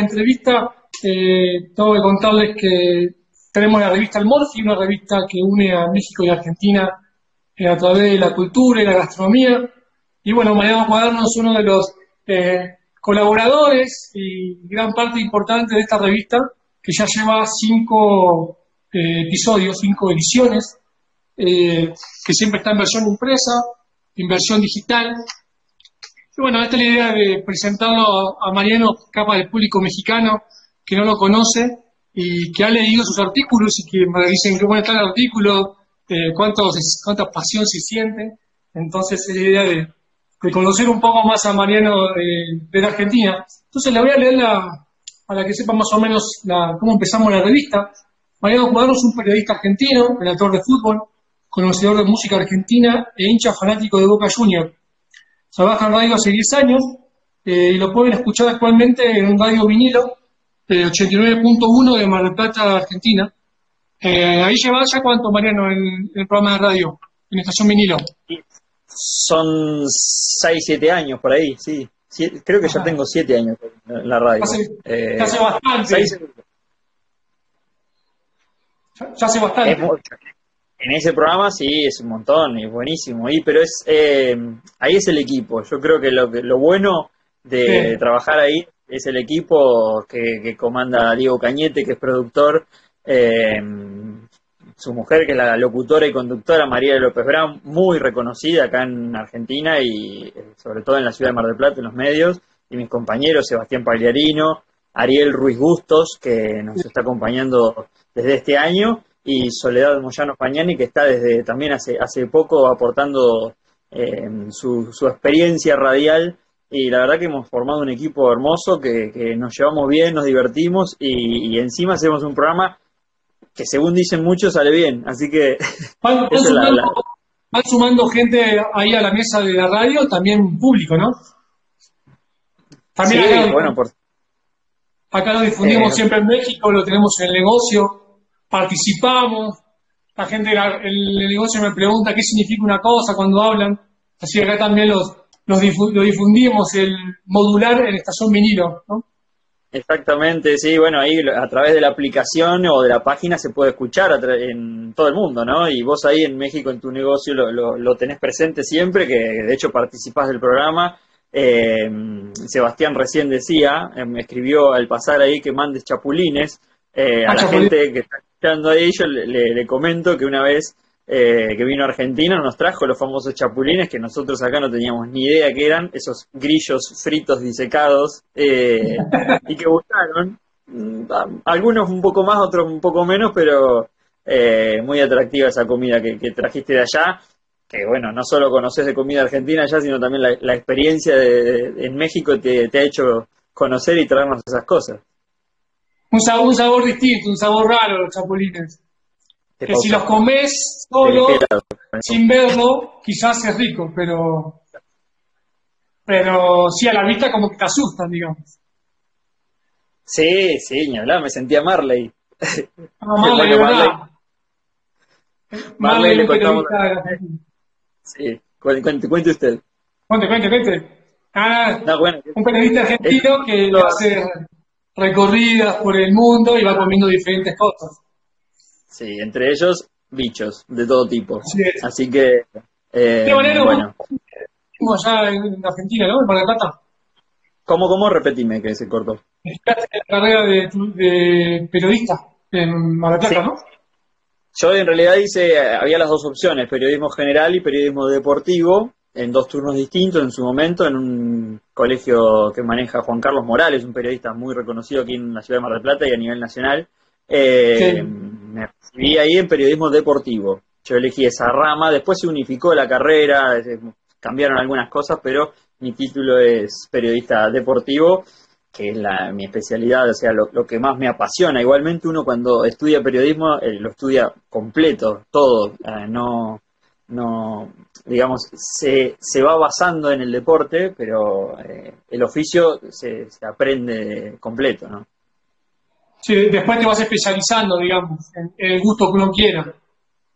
entrevista, eh, tengo que contarles que tenemos la revista El Morfi, una revista que une a México y Argentina eh, a través de la cultura y la gastronomía. Y bueno, Mariano Cuaderno es uno de los eh, colaboradores y gran parte importante de esta revista, que ya lleva cinco episodios, cinco ediciones, que siempre está en versión impresa, en versión digital. Bueno, esta es la idea de presentarlo a Mariano, capa del público mexicano que no lo conoce y que ha leído sus artículos y que me dicen que bueno está el artículo, eh, cuántos, cuánta pasión se siente. Entonces es la idea de, de conocer un poco más a Mariano de, de la Argentina. Entonces le voy a leer la, para que sepa más o menos la, cómo empezamos la revista. Mariano Cuadro es un periodista argentino, relator de fútbol, conocedor de música argentina e hincha fanático de Boca Junior. Trabaja en radio hace 10 años eh, y lo pueden escuchar actualmente en un radio vinilo de 89.1 de Mar del Plata, Argentina. Eh, ahí lleva ya cuánto, Mariano, en, el programa de radio, en estación vinilo. Son 6, 7 años por ahí, sí. Creo que ya tengo 7 años en la radio. Hace, Eh, ya hace bastante. seis- Ya, ya hace bastante. es mucho. En ese programa sí, es un montón, es buenísimo. Y, pero es eh, ahí es el equipo. Yo creo que lo, lo bueno de Sí. trabajar ahí es el equipo que, que comanda Diego Cañete, que es productor. eh, su mujer, que es la locutora y conductora María López Brown, muy reconocida acá en Argentina y eh, sobre todo en la ciudad de Mar del Plata, en los medios, y mis compañeros Sebastián Pagliarino, Ariel Ruiz Bustos, que nos está acompañando desde este año, y Soledad Moyano Pañani, que está desde también hace, hace poco aportando eh, su, su experiencia radial. Y la verdad que hemos formado un equipo hermoso, que, que nos llevamos bien, nos divertimos y, y encima hacemos un programa que según dicen muchos sale bien. Así que Van, la- sumando, la- van sumando gente ahí a la mesa de la radio, también público, ¿no? También sí, acá, bueno, por, acá lo difundimos eh, siempre en México, lo tenemos en el negocio, participamos, la gente del el negocio me pregunta qué significa una cosa cuando hablan, así que acá también los, los difu- lo difundimos, el modular en estación vinilo, ¿no? Exactamente, sí, bueno, ahí a través de la aplicación o de la página se puede escuchar en todo el mundo, ¿no? Y vos ahí en México, en tu negocio, lo, lo- lo tenés presente siempre, que de hecho participás del programa. Eh, Sebastián recién decía, eh, me escribió al pasar ahí que mandes chapulines eh, a Ah, la gente que está escuchando ahí. Yo le, le- comento que una vez eh, que vino a Argentina nos trajo los famosos chapulines que nosotros acá no teníamos ni idea que eran, esos grillos fritos disecados eh, y que gustaron. Mm, Algunos un poco más, otros un poco menos, pero eh, muy atractiva esa comida que, trajiste de allá. Que bueno, no solo conoces de comida argentina allá, sino también la, experiencia de- en México te, te ha hecho conocer y traernos esas cosas. Un sabor, un sabor distinto, un sabor raro los chapulines. Que si los comes solo, sin verlo, quizás es rico, pero pero sí a la vista como que te asustan, digamos. Sí, sí, ni hablar, me sentía Marley. Ah, Marley, verdad. Marley Marley, le contamos-. Sí, cuente, cuente, cuente usted. Cuente, cuente, cuente. Ah, No, bueno, un periodista argentino que lo- hace recorridas por el mundo y va comiendo diferentes cosas. sí, entre ellos bichos de todo tipo. Así que, eh, Qué manera, bueno, allá en Argentina, ¿no? En Mar del Plata. ¿cómo, cómo? Repetime que se cortó. Estudiaste la carrera de, de periodista en Mar del Plata, Sí. ¿no? Yo en realidad hice, había las dos opciones, periodismo general y periodismo deportivo, en dos turnos distintos en su momento, en un colegio que maneja Juan Carlos Morales, un periodista muy reconocido aquí en la ciudad de Mar del Plata y a nivel nacional. Eh. Me recibí ahí en periodismo deportivo. Yo elegí esa rama, después se unificó la carrera, cambiaron algunas cosas, pero mi título es periodista deportivo que es la, mi especialidad, o sea, lo, lo que más me apasiona. Igualmente uno cuando estudia periodismo eh, lo estudia completo, todo, eh, no, no, digamos, se, se va basando en el deporte, pero eh, el oficio se, se aprende completo, ¿no? Sí, después te vas especializando, digamos, en, en el gusto que uno quiera,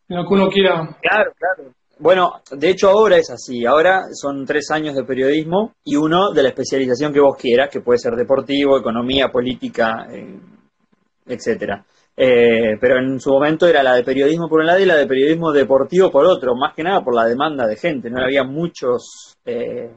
en lo que uno quiera. Claro, claro. Bueno, de hecho ahora es así. Ahora son tres años de periodismo y uno de la especialización que vos quieras, que puede ser deportivo, economía, política, eh, etcétera. Eh, pero en su momento era la de periodismo por un lado y la de periodismo deportivo por otro, más que nada por la demanda de gente. No había muchos eh,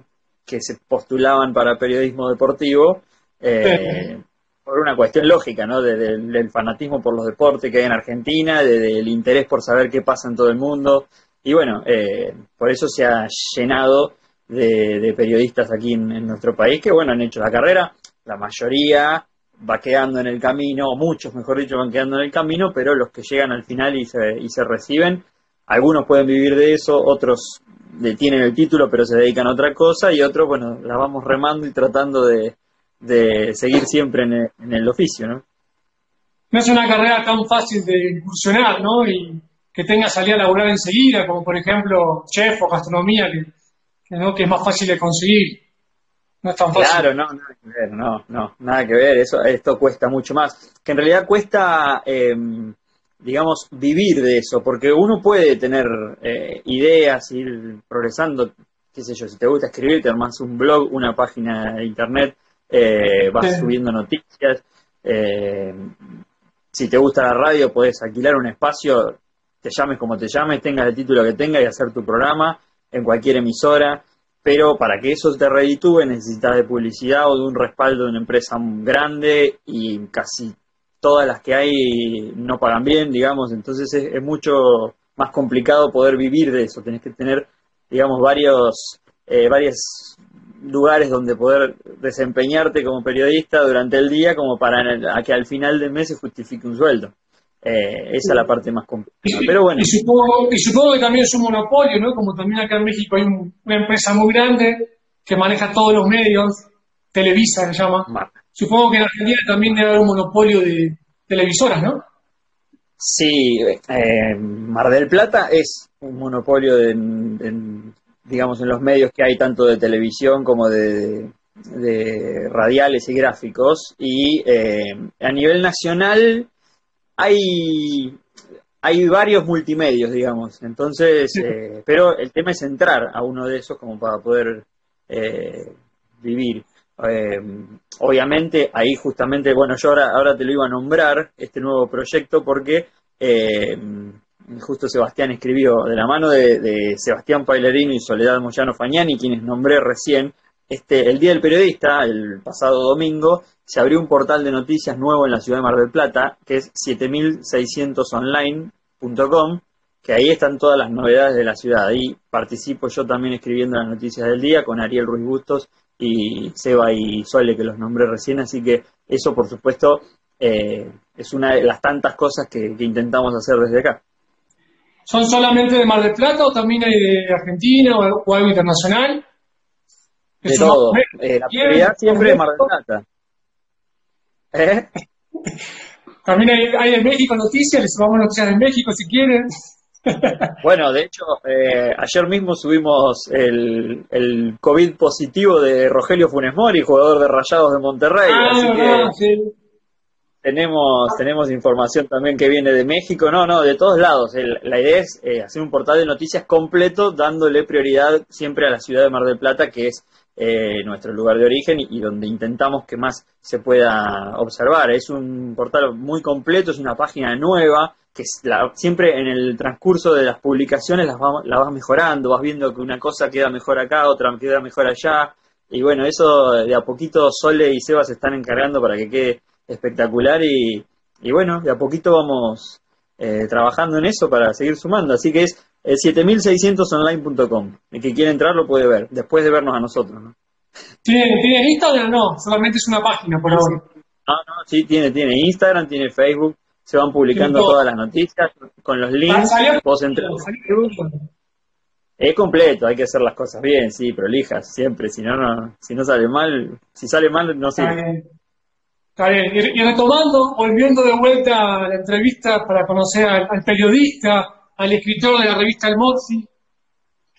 que se postulaban para periodismo deportivo. Eh, por una cuestión lógica, ¿no? del fanatismo por los deportes que hay en Argentina, del interés por saber qué pasa en todo el mundo. Y bueno, eh, por eso se ha llenado de, periodistas aquí en, nuestro país que, bueno, han hecho la carrera. La mayoría va quedando en el camino, o muchos, mejor dicho, van quedando en el camino, pero los que llegan al final y se, y se reciben, algunos pueden vivir de eso, otros tienen el título pero se dedican a otra cosa y otros, bueno, la vamos remando y tratando de, de seguir siempre en el, oficio, ¿no? No es una carrera tan fácil de incursionar, ¿no? Y que tenga salida laboral enseguida, como por ejemplo chef o gastronomía, que, ¿no? que es más fácil de conseguir. No es tan fácil. Claro, no, nada que ver, no, no, nada que ver, eso, esto cuesta mucho más. Que en realidad cuesta, em, digamos, vivir de eso, porque uno puede tener eh, ideas, ir progresando, qué sé yo, si te gusta escribir, te armas un blog, una página de internet, eh, vas subiendo noticias. Eh, si te gusta la radio, puedes alquilar un espacio, te llames como te llames, tengas el título que tengas y hacer tu programa en cualquier emisora. Pero para que eso te reditúe necesitas de publicidad o de un respaldo de una empresa grande y casi todas las que hay no pagan bien, digamos. Entonces es, es mucho más complicado poder vivir de eso. Tenés que tener, digamos, varios, eh, varias lugares donde poder desempeñarte como periodista durante el día como para que al final del mes se justifique un sueldo. Eh, esa es la parte más complicada. Pero bueno. Y supongo, y supongo que también es un monopolio, ¿no? Como también acá en México hay una empresa muy grande que maneja todos los medios, Televisa se llama. Supongo que en Argentina también debe haber un monopolio de televisoras, ¿no? Sí, eh, Mar del Plata es un monopolio de, digamos, en los medios que hay tanto de televisión como de, radiales y gráficos. Y eh, a nivel nacional hay, hay varios multimedios, digamos. Entonces, eh, pero el tema es entrar a uno de esos como para poder eh, vivir. obviamente, ahí justamente, bueno, yo ahora, ahora te lo iba a nombrar, este nuevo proyecto, porque justo Sebastián escribió, de la mano de, Sebastián Pailerino y Soledad Moyano Fagnani, quienes nombré recién, este, el Día del Periodista, el pasado domingo, se abrió un portal de noticias nuevo en la ciudad de Mar del Plata, que es 7600online.com, que ahí están todas las novedades de la ciudad. Ahí participo yo también escribiendo las noticias del día con Ariel Ruiz Bustos y Seba y Sole, que los nombré recién, así que eso, por supuesto, eh, es una de las tantas cosas que intentamos hacer desde acá. ¿Son solamente de Mar del Plata o también hay de Argentina o, algo internacional? De todo. Eh, la prioridad siempre de Mar del Plata. ¿Eh? También hay, de México noticias, les subamos noticias de México si quieren. Bueno, de hecho, eh, ayer mismo subimos el, el, COVID positivo de Rogelio Funes Mori, jugador de Rayados de Monterrey. Ah, así que... sí. Tenemos, tenemos información también que viene de México, no, no, de todos lados. la idea es eh, hacer un portal de noticias completo, dándole prioridad siempre a la ciudad de Mar del Plata, que es eh, nuestro lugar de origen y, donde intentamos que más se pueda observar. Es un portal muy completo, es una página nueva, que siempre en el transcurso de las publicaciones las la vas mejorando, vas viendo que una cosa queda mejor acá, otra queda mejor allá. Y bueno, eso de a poquito Sole y Seba se están encargando para que quede espectacular y, y bueno, de a poquito vamos eh, trabajando en eso para seguir sumando. Así que es 7600online.com. El que quiere entrar lo puede ver, después de vernos a nosotros. ¿no? ¿Tiene, Instagram o no? Solamente es una página por ahora. No, no, sí, tiene, tiene Instagram, tiene Facebook, se van publicando todas las noticias con los links. Vos entras Es completo, hay que hacer las cosas bien, sí, prolijas siempre, si no, no si no sale mal, si sale mal no sirve. Está bien. Y, retomando, volviendo de vuelta a la entrevista para conocer al, periodista, al escritor de la revista El Mozi,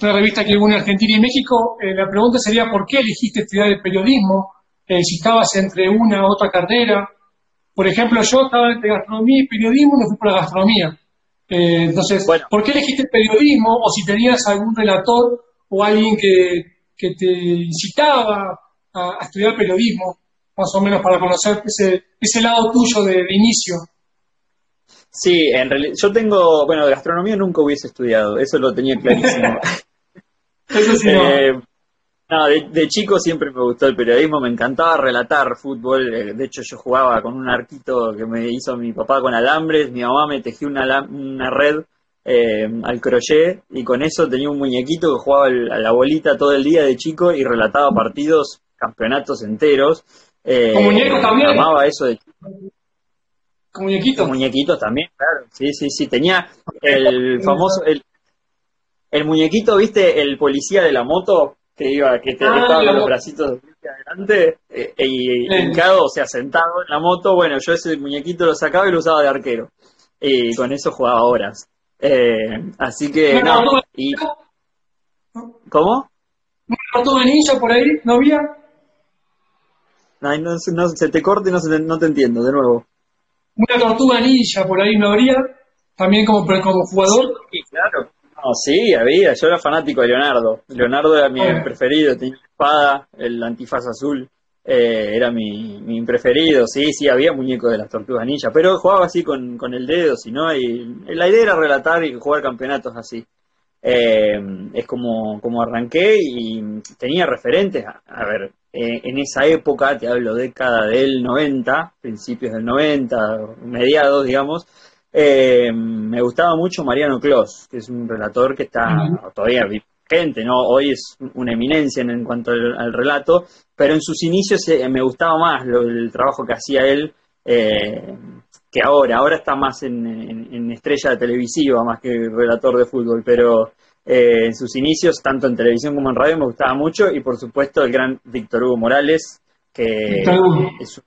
una revista que une Argentina y México, eh, la pregunta sería ¿por qué elegiste estudiar el periodismo? Eh, si estabas entre una u otra carrera. Por ejemplo, yo estaba entre gastronomía y periodismo, me fui por la gastronomía. Eh, entonces, ¿por qué elegiste el periodismo? O si tenías algún relator o alguien que, te incitaba a, estudiar periodismo, más o menos para conocer ese, ese lado tuyo de, inicio. Sí, en realidad, yo tengo, bueno, de gastronomía nunca hubiese estudiado, eso lo tenía clarísimo. eso sí, no. Eh, no, de, chico siempre me gustó el periodismo, me encantaba relatar fútbol. Eh, de hecho, yo jugaba con un arquito que me hizo mi papá con alambres, mi mamá me tejió una, una red eh, al crochet y con eso tenía un muñequito que jugaba a la bolita todo el día de chico y relataba partidos, campeonatos enteros. Eh, ¿Con muñecos también? Amaba eso de ¿Con muñequitos? Muñequitos también, claro. Sí, sí, sí. Tenía el famoso, el, el muñequito, ¿viste? El policía de la moto que iba, que te, ah, estaba con los bracitos adelante eh, y hincado, o sea, sentado en la moto, bueno, yo ese muñequito lo sacaba y lo usaba de arquero. Y con eso jugaba horas. Eh, así que, no. Y, ¿Cómo? ¿Una tortuga ninja por ahí? ¿No había? No, no, no, se te corte y no, se no te entiendo, de nuevo. ¿Una tortuga ninja por ahí no habría? También como, como jugador. Sí, claro. No, sí, había. Yo era fanático de Leonardo. Leonardo era mi preferido. Tenía espada, el antifaz azul. Eh, era mi, mi, preferido. Sí, sí, había muñecos de las tortugas ninja. Pero jugaba así con, con el dedo, si no. Y la idea era relatar y jugar campeonatos así. Eh, es como, como arranqué y tenía referentes. A, ver, eh, en esa época, te hablo década del 90, principios del 90, mediados, digamos eh, me gustaba mucho Mariano Clos, que es un relator que está todavía vigente, ¿no? Hoy es una eminencia en, cuanto al, relato, pero en sus inicios eh, me gustaba más el trabajo que hacía él eh, que ahora. Ahora está más en, estrella televisiva, más que relator de fútbol, pero en sus inicios, tanto en televisión como en radio, me gustaba mucho y por supuesto el gran Víctor Hugo Morales, que es un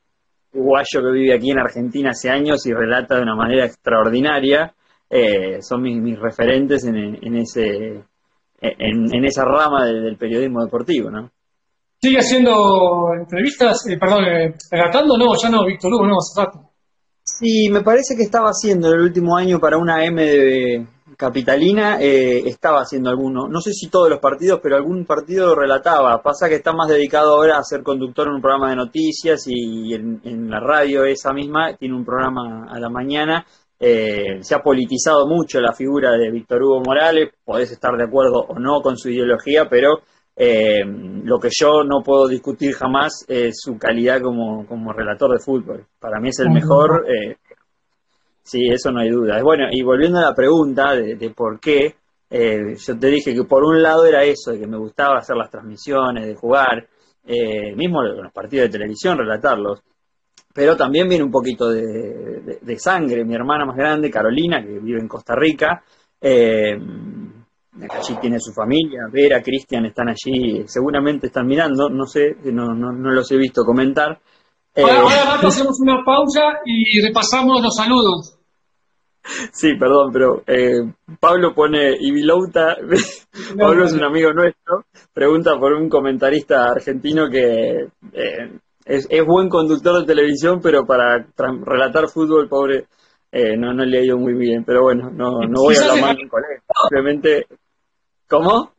uruguayo que vive aquí en Argentina hace años y relata de una manera extraordinaria, eh, son mis, referentes en, ese, en, esa rama del, periodismo deportivo, ¿no? ¿Sigue haciendo entrevistas? Eh, perdón, eh, relatando, no, ya no, Víctor Hugo, no, hace rato. Sí, me parece que estaba haciendo el último año para una M de, Capitalina eh, estaba haciendo alguno, no sé si todos los partidos, pero algún partido relataba. Pasa que está más dedicado ahora a ser conductor en un programa de noticias y en, la radio esa misma tiene un programa a la mañana. Eh, se ha politizado mucho la figura de Víctor Hugo Morales, podés estar de acuerdo o no con su ideología, pero eh, lo que yo no puedo discutir jamás es su calidad como, como relator de fútbol. Para mí es el mejor. Sí, eso no hay duda. Bueno, y volviendo a la pregunta de, por qué, eh, yo te dije que por un lado era eso, de que me gustaba hacer las transmisiones, de jugar, eh, mismo los partidos de televisión, relatarlos. Pero también viene un poquito de, sangre. Mi hermana más grande, Carolina, que vive en Costa Rica, eh, allí tiene su familia, Vera, Cristian están allí, seguramente están mirando, no sé, no, no, no los he visto comentar. ahora hacemos una pausa y repasamos los saludos. Sí, perdón, pero eh, Pablo pone Ibilouta, Pablo es un amigo nuestro, pregunta por un comentarista argentino que eh, es, buen conductor de televisión, pero para relatar fútbol, pobre, eh, no, no le ha ido muy bien. Pero bueno, no, no voy a hablar mal con él, simplemente... ¿Cómo?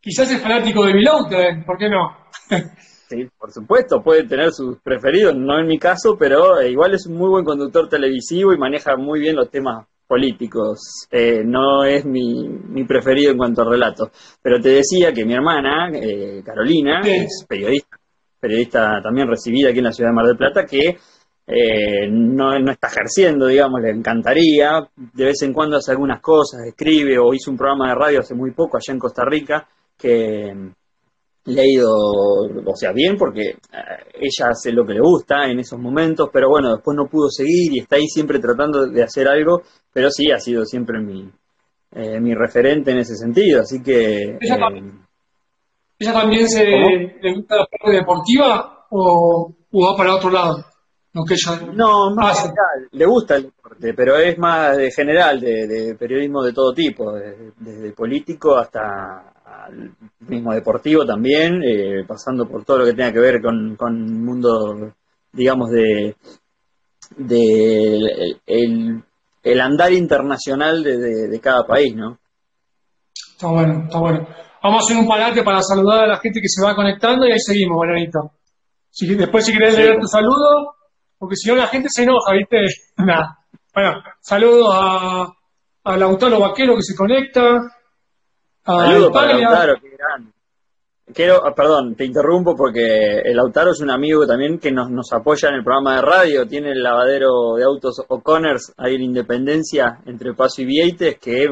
Quizás es fanático de Ibilouta, ¿por qué no? Sí, por supuesto, puede tener sus preferidos, no en mi caso, pero eh, igual es un muy buen conductor televisivo y maneja muy bien los temas políticos. Eh, no es mi, mi, preferido en cuanto a relatos. Pero te decía que mi hermana, eh, Carolina, es periodista, periodista también recibida aquí en la ciudad de Mar del Plata, que no, no, está ejerciendo, digamos, le encantaría. De vez en cuando hace algunas cosas, escribe o hizo un programa de radio hace muy poco allá en Costa Rica que le ha ido, o sea, bien porque eh, ella hace lo que le gusta en esos momentos, pero bueno, después no pudo seguir y está ahí siempre tratando de hacer algo, pero sí ha sido siempre mi, eh, mi referente en ese sentido, así que... ¿Ella, eh, también, se le gusta la parte deportiva o, va para otro lado? No, que no más le gusta el deporte, pero es más de general, de, periodismo de todo tipo, desde político hasta mismo deportivo también, eh, pasando por todo lo que tenga que ver con, con el mundo, digamos, de, de el, el andar internacional de, cada país, ¿no? Está bueno, está bueno. Vamos a hacer un parate para saludar a la gente que se va conectando y ahí seguimos, Marianito. Si, después si querés leer tu saludo, porque si no la gente se enoja, ¿viste? Nada. Bueno, saludos a, a Lautaro Vaquero que se conecta. Saludos para Lautaro, qué grande. Quiero, ah, perdón, te interrumpo porque el Lautaro es un amigo también que nos, nos apoya en el programa de radio. Tiene el lavadero de autos O'Connors ahí en Independencia entre Paso y Vieites que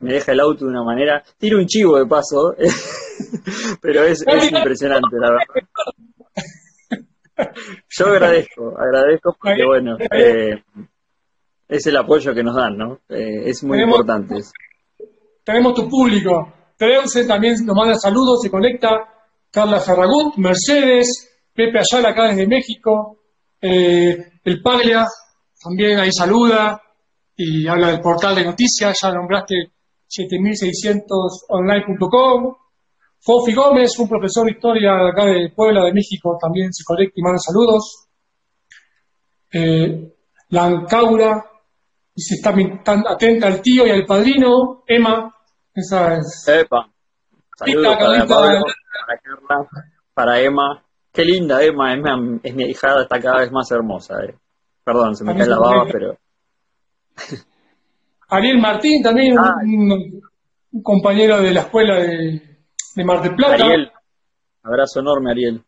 me deja el auto de una manera. Tira un chivo de paso, pero es, es impresionante, la verdad. Yo agradezco, agradezco porque, bueno, eh, es el apoyo que nos dan, ¿no? Eh, es muy importante. Tenemos tu público. Treusen también nos manda saludos, se conecta. Carla Ferragut, Mercedes, Pepe Ayala acá desde México, eh, el Paglia también ahí saluda y habla del portal de noticias, ya nombraste 7600online.com. Fofi Gómez, un profesor de historia acá de Puebla, de México, también se conecta y manda saludos. Eh, Lancaura, dice, está atenta al tío y al padrino. Emma, es. Epa. Saludos para Pablo, para Carla, para Emma. Qué linda Emma, es mi hijada, está cada vez más hermosa. Eh. Perdón, se me cae la baba, pero... Ariel Martín, también ah. un, compañero de la escuela de, de Mar del Plata. Ariel, abrazo enorme, Ariel.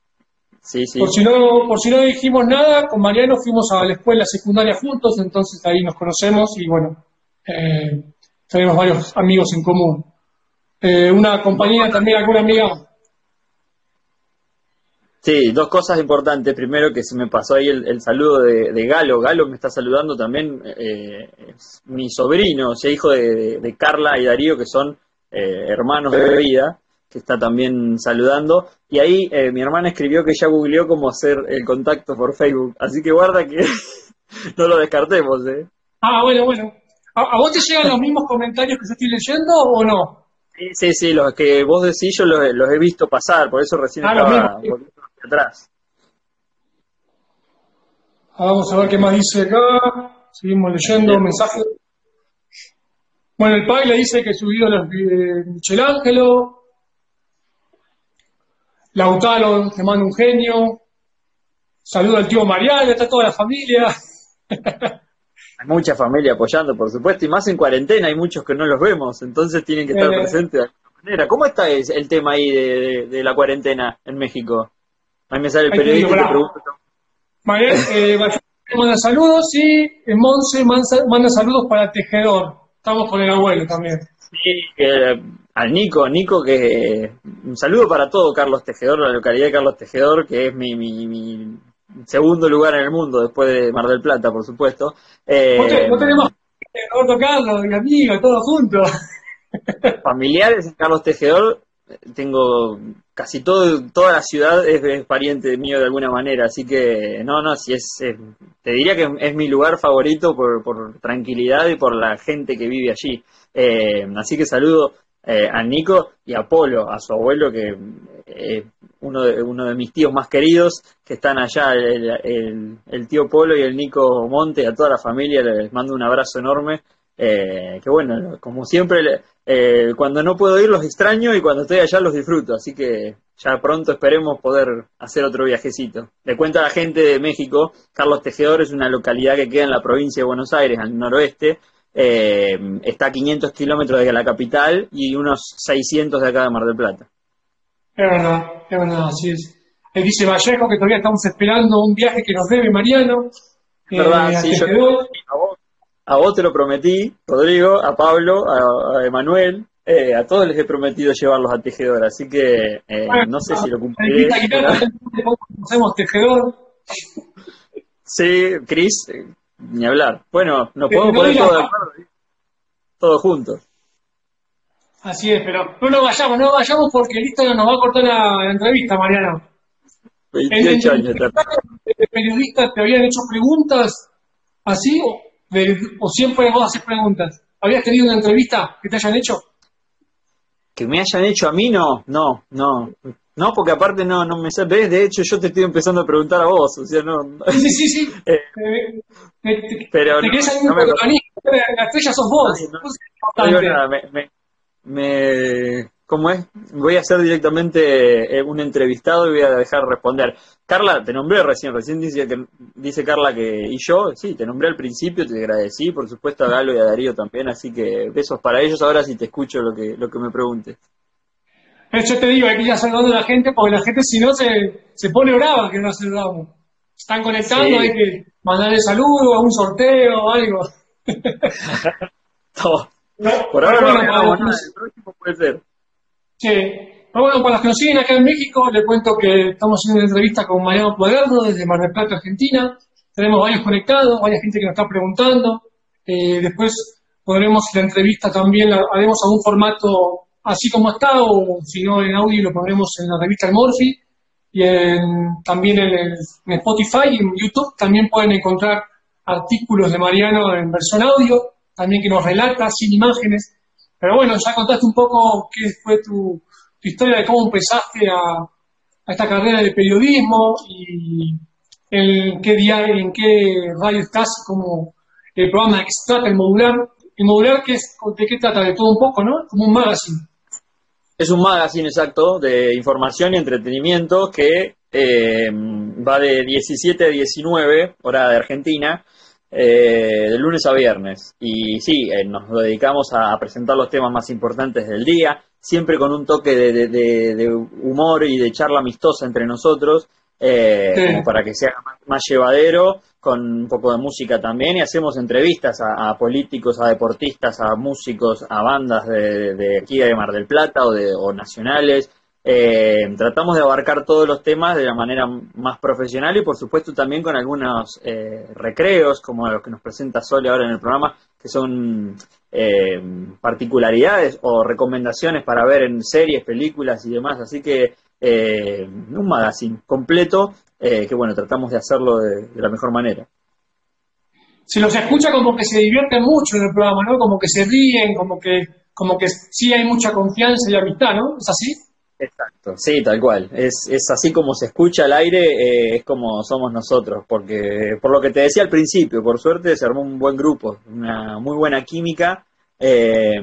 Sí, sí. Por si, no, por si no dijimos nada, con Mariano fuimos a la escuela secundaria juntos, entonces ahí nos conocemos y bueno, eh, tenemos varios amigos en común. Eh, una compañía también, alguna amiga. Sí, dos cosas importantes. Primero, que se me pasó ahí el, saludo de, Galo. Galo me está saludando también, eh, mi sobrino, o sea, hijo de, Carla y Darío, que son eh, hermanos de vida, que está también saludando. Y ahí mi hermana escribió que ya googleó cómo hacer el contacto por Facebook. Así que guarda que no lo descartemos, ¿eh? Ah, bueno, bueno. ¿A, vos te llegan los mismos comentarios que se estoy leyendo o no? Sí, sí, sí, los que vos decís yo los, he visto pasar, por eso recién ah, estaba atrás. Ah, vamos a ver qué más dice acá. Seguimos leyendo mensajes. Bueno, el PAI le dice que subió los de Michelangelo. Lautaro te manda un genio. Saluda al tío Mariano, está toda la familia. Hay mucha familia apoyando, por supuesto, y más en cuarentena hay muchos que no los vemos, entonces tienen que estar eh. presentes de alguna manera. ¿Cómo está el tema ahí de, la cuarentena en México? Ahí me sale el periodista y te pregunto. María, eh, manda saludos y eh, Monse manda, saludos para Tejedor. Estamos con el abuelo también. Sí, al Nico, Nico que un saludo para todo Carlos Tejedor, la localidad de Carlos Tejedor, que es mi, mi, mi segundo lugar en el mundo después de Mar del Plata, por supuesto. Eh, no, tenemos Roberto Carlos y amigos, todos juntos. Familiares Carlos Tejedor, tengo casi todo, toda la ciudad es, pariente mío de alguna manera, así que no, no, si es, te diría que es mi lugar favorito por, por tranquilidad y por la gente que vive allí. Eh, así que saludo eh, a Nico y a Polo, a su abuelo, que eh, uno, de, uno de mis tíos más queridos, que están allá, el, el, tío Polo y el Nico Monte, a toda la familia, les mando un abrazo enorme. Eh, que bueno, como siempre, eh, cuando no puedo ir los extraño y cuando estoy allá los disfruto, así que ya pronto esperemos poder hacer otro viajecito. Le cuento a la gente de México, Carlos Tejedor es una localidad que queda en la provincia de Buenos Aires, al noroeste, eh, está a 500 kilómetros de la capital y unos 600 de acá de Mar del Plata. Es verdad, es verdad, así es. Eh, dice Vallejo que todavía estamos esperando un viaje que nos debe Mariano. Es verdad, eh, sí, yo a, vos, te lo prometí, Rodrigo, a Pablo, a, Emanuel, a todos les he prometido llevarlos a Tejedor, así que no sé si lo cumpliré. Hacemos Tejedor. Sí, Cris, ni hablar. Bueno, nos podemos poner todos de acuerdo. Todos juntos. Así es, pero no nos vayamos, no vayamos porque el Instagram nos va a cortar la, entrevista, Mariano. 28 años. ¿De periodistas te habían hecho preguntas así o, siempre vos haces preguntas? ¿Habías tenido una entrevista que te hayan hecho? Que me hayan hecho a mí, no, no, no. No, porque aparte no, no me sabes, de hecho yo te estoy empezando a preguntar a vos, o sea, no... Sí, sí, sí, Eh, te- te- pero te no, no me- la estrella sos vos. No, no nada, me, me, me- ¿cómo es? Voy a hacer directamente eh, un entrevistado y voy a dejar responder. Carla, te nombré recién, recién dice, que, dice Carla que, y yo, sí, te nombré al principio, te agradecí, por supuesto a Galo y a Darío también, así que besos para ellos, ahora sí te escucho lo que, lo que me preguntes. Eh, Yo te digo, hay que ir saludando a la gente porque la gente si no se, se pone brava que no saludamos. Están conectando, Sí. hay que mandarle saludos, un sorteo o algo. No, Por ahora no que nada, nos- el próximo puede ser. Sí. Pero bueno, para los que nos siguen acá en México, les cuento que estamos haciendo una entrevista con Mariano Cuaderno desde Mar del Plata, Argentina. Tenemos varios conectados, varias gente que nos está preguntando. Eh, después podremos la entrevista también, la haremos a un formato así como está, o si no en audio lo pondremos en la revista El Morphy y en- también en, el- en Spotify y en YouTube también pueden encontrar artículos de Mariano en versión audio, también que nos relata sin imágenes. Pero bueno, ya contaste un poco qué fue tu, historia de cómo empezaste a, esta carrera de periodismo y en qué día, en qué radio estás, como el programa de qué se trata, el modular. El modular, que es, ¿de qué trata? De todo un poco, ¿no? Como un magazine. Es un magazine exacto de información y entretenimiento que eh, va de 17 a 19, hora de Argentina, eh, de lunes a viernes. Y sí, eh, nos dedicamos a presentar los temas más importantes del día, siempre con un toque de, de- de- de humor y de charla amistosa entre nosotros, eh, Sí. como para que sea más, más llevadero, con un poco de música también, y hacemos entrevistas a, a políticos, a deportistas, a músicos, a bandas de, de aquí de Mar del Plata o, de, o nacionales. Eh, tratamos de abarcar todos los temas de la manera más profesional y por supuesto también con algunos eh, recreos, como los que nos presenta Sole ahora en el programa, que son eh, particularidades o recomendaciones para ver en series, películas y demás. Así que un magazine completo que bueno, tratamos de hacerlo de, de la mejor manera. Se los escucha como que se divierten mucho en el programa, ¿no? Como que se ríen, como que, como que sí hay mucha confianza y amistad, ¿no? ¿Es así? Exacto, sí, tal cual. Es, es así como se escucha al aire, eh, es como somos nosotros, porque por lo que te decía al principio, por suerte se armó un buen grupo, una muy buena química, eh,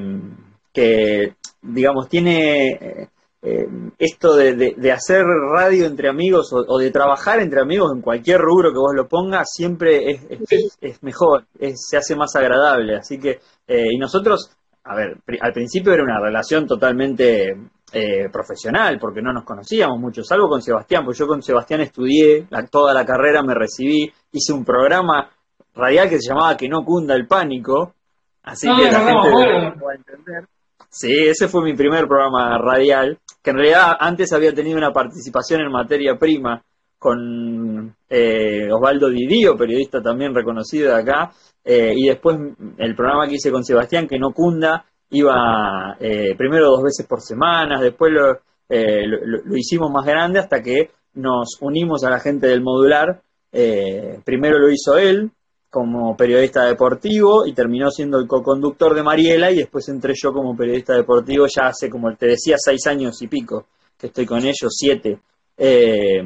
que, digamos, tiene eh, eh, esto de, de- de hacer radio entre amigos o, o de trabajar entre amigos en cualquier rubro que vos lo pongas, siempre es, es- es mejor, es- se hace más agradable. Así que, eh, y nosotros, a ver, al principio era una relación totalmente eh, profesional, porque no nos conocíamos mucho, salvo con Sebastián, pues yo con Sebastián estudié la- toda la carrera, me recibí, hice un programa radial que se llamaba Que no cunda el pánico, así Ah, que la gente bueno. lo va a entender. Sí, ese fue mi primer programa radial, que en realidad antes había tenido una participación en materia prima con eh, Osvaldo Didío, periodista también reconocido de acá, eh, y después el programa que hice con Sebastián, que no cunda, iba eh, primero dos veces por semana, después lo, eh, lo- hicimos más grande hasta que nos unimos a la gente del modular. Eh, primero lo hizo él como periodista deportivo y terminó siendo el co-conductor de Mariela y después entré yo como periodista deportivo ya hace, como te decía, seis años y pico que estoy con ellos, siete. Eh,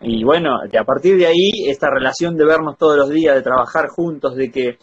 y bueno, a partir de ahí, esta relación de vernos todos los días, de trabajar juntos, de que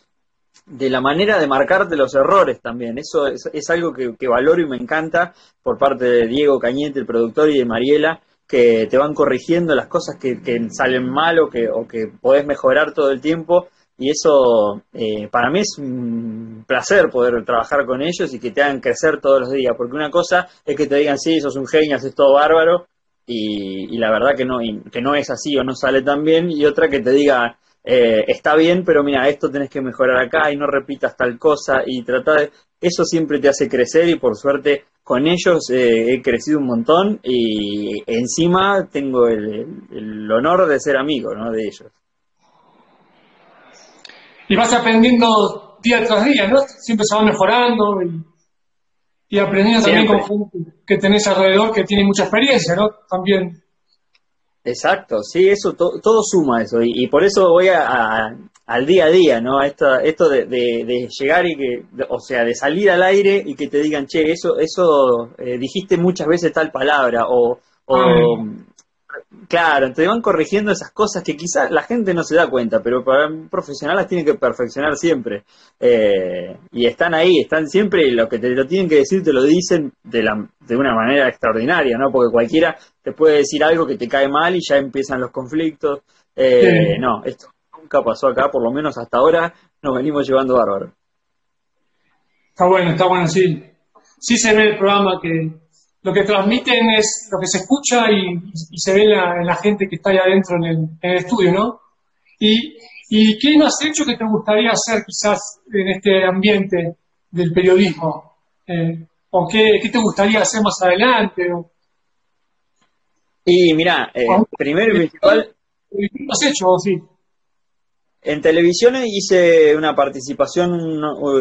de la manera de marcarte los errores también. Eso es, es algo que, valoro y me encanta por parte de Diego Cañete, el productor, y de Mariela, que te van corrigiendo las cosas que, salen mal o que, o que podés mejorar todo el tiempo. Y eso eh, para mí es un placer poder trabajar con ellos y que te hagan crecer todos los días. Porque una cosa es que te digan, sí, sos un genio, haces todo bárbaro, y, y la verdad que no, que no es así o no sale tan bien. Y otra que te diga, eh, está bien, pero mira, esto tenés que mejorar acá y no repitas tal cosa y tratar de... Eso siempre te hace crecer y por suerte con ellos eh, he crecido un montón y encima tengo el, el honor de ser amigo ¿no? de ellos. Y vas aprendiendo día tras día, ¿no? Siempre se va mejorando y, y aprendiendo también con gente que tenés alrededor que tiene mucha experiencia, ¿no? También. Exacto, sí, eso to- todo suma eso y, por eso voy a, al día a día, ¿no? A esta- esto de, llegar y que, o sea, de salir al aire y que te digan, che, eso, eso eh, dijiste muchas veces tal palabra o, o Claro, te van corrigiendo esas cosas que quizás la gente no se da cuenta, pero para un profesional las tiene que perfeccionar siempre. Eh, y están ahí, están siempre, y lo que te lo tienen que decir te lo dicen de, la, de una manera extraordinaria, ¿no? Porque cualquiera te puede decir algo que te cae mal y ya empiezan los conflictos. Eh, no, esto nunca pasó acá, por lo menos hasta ahora nos venimos llevando bárbaro. Está bueno, está bueno, sí. Sí se ve el programa que, lo que transmiten es lo que se escucha y, se ve en la, gente que está ahí adentro en el, estudio, ¿no? Y, y, qué no has hecho que te gustaría hacer quizás en este ambiente del periodismo? Eh, ¿O qué, te gustaría hacer más adelante? Y mira, eh, primero y principal... ¿Qué has hecho? Sí. En televisión hice una participación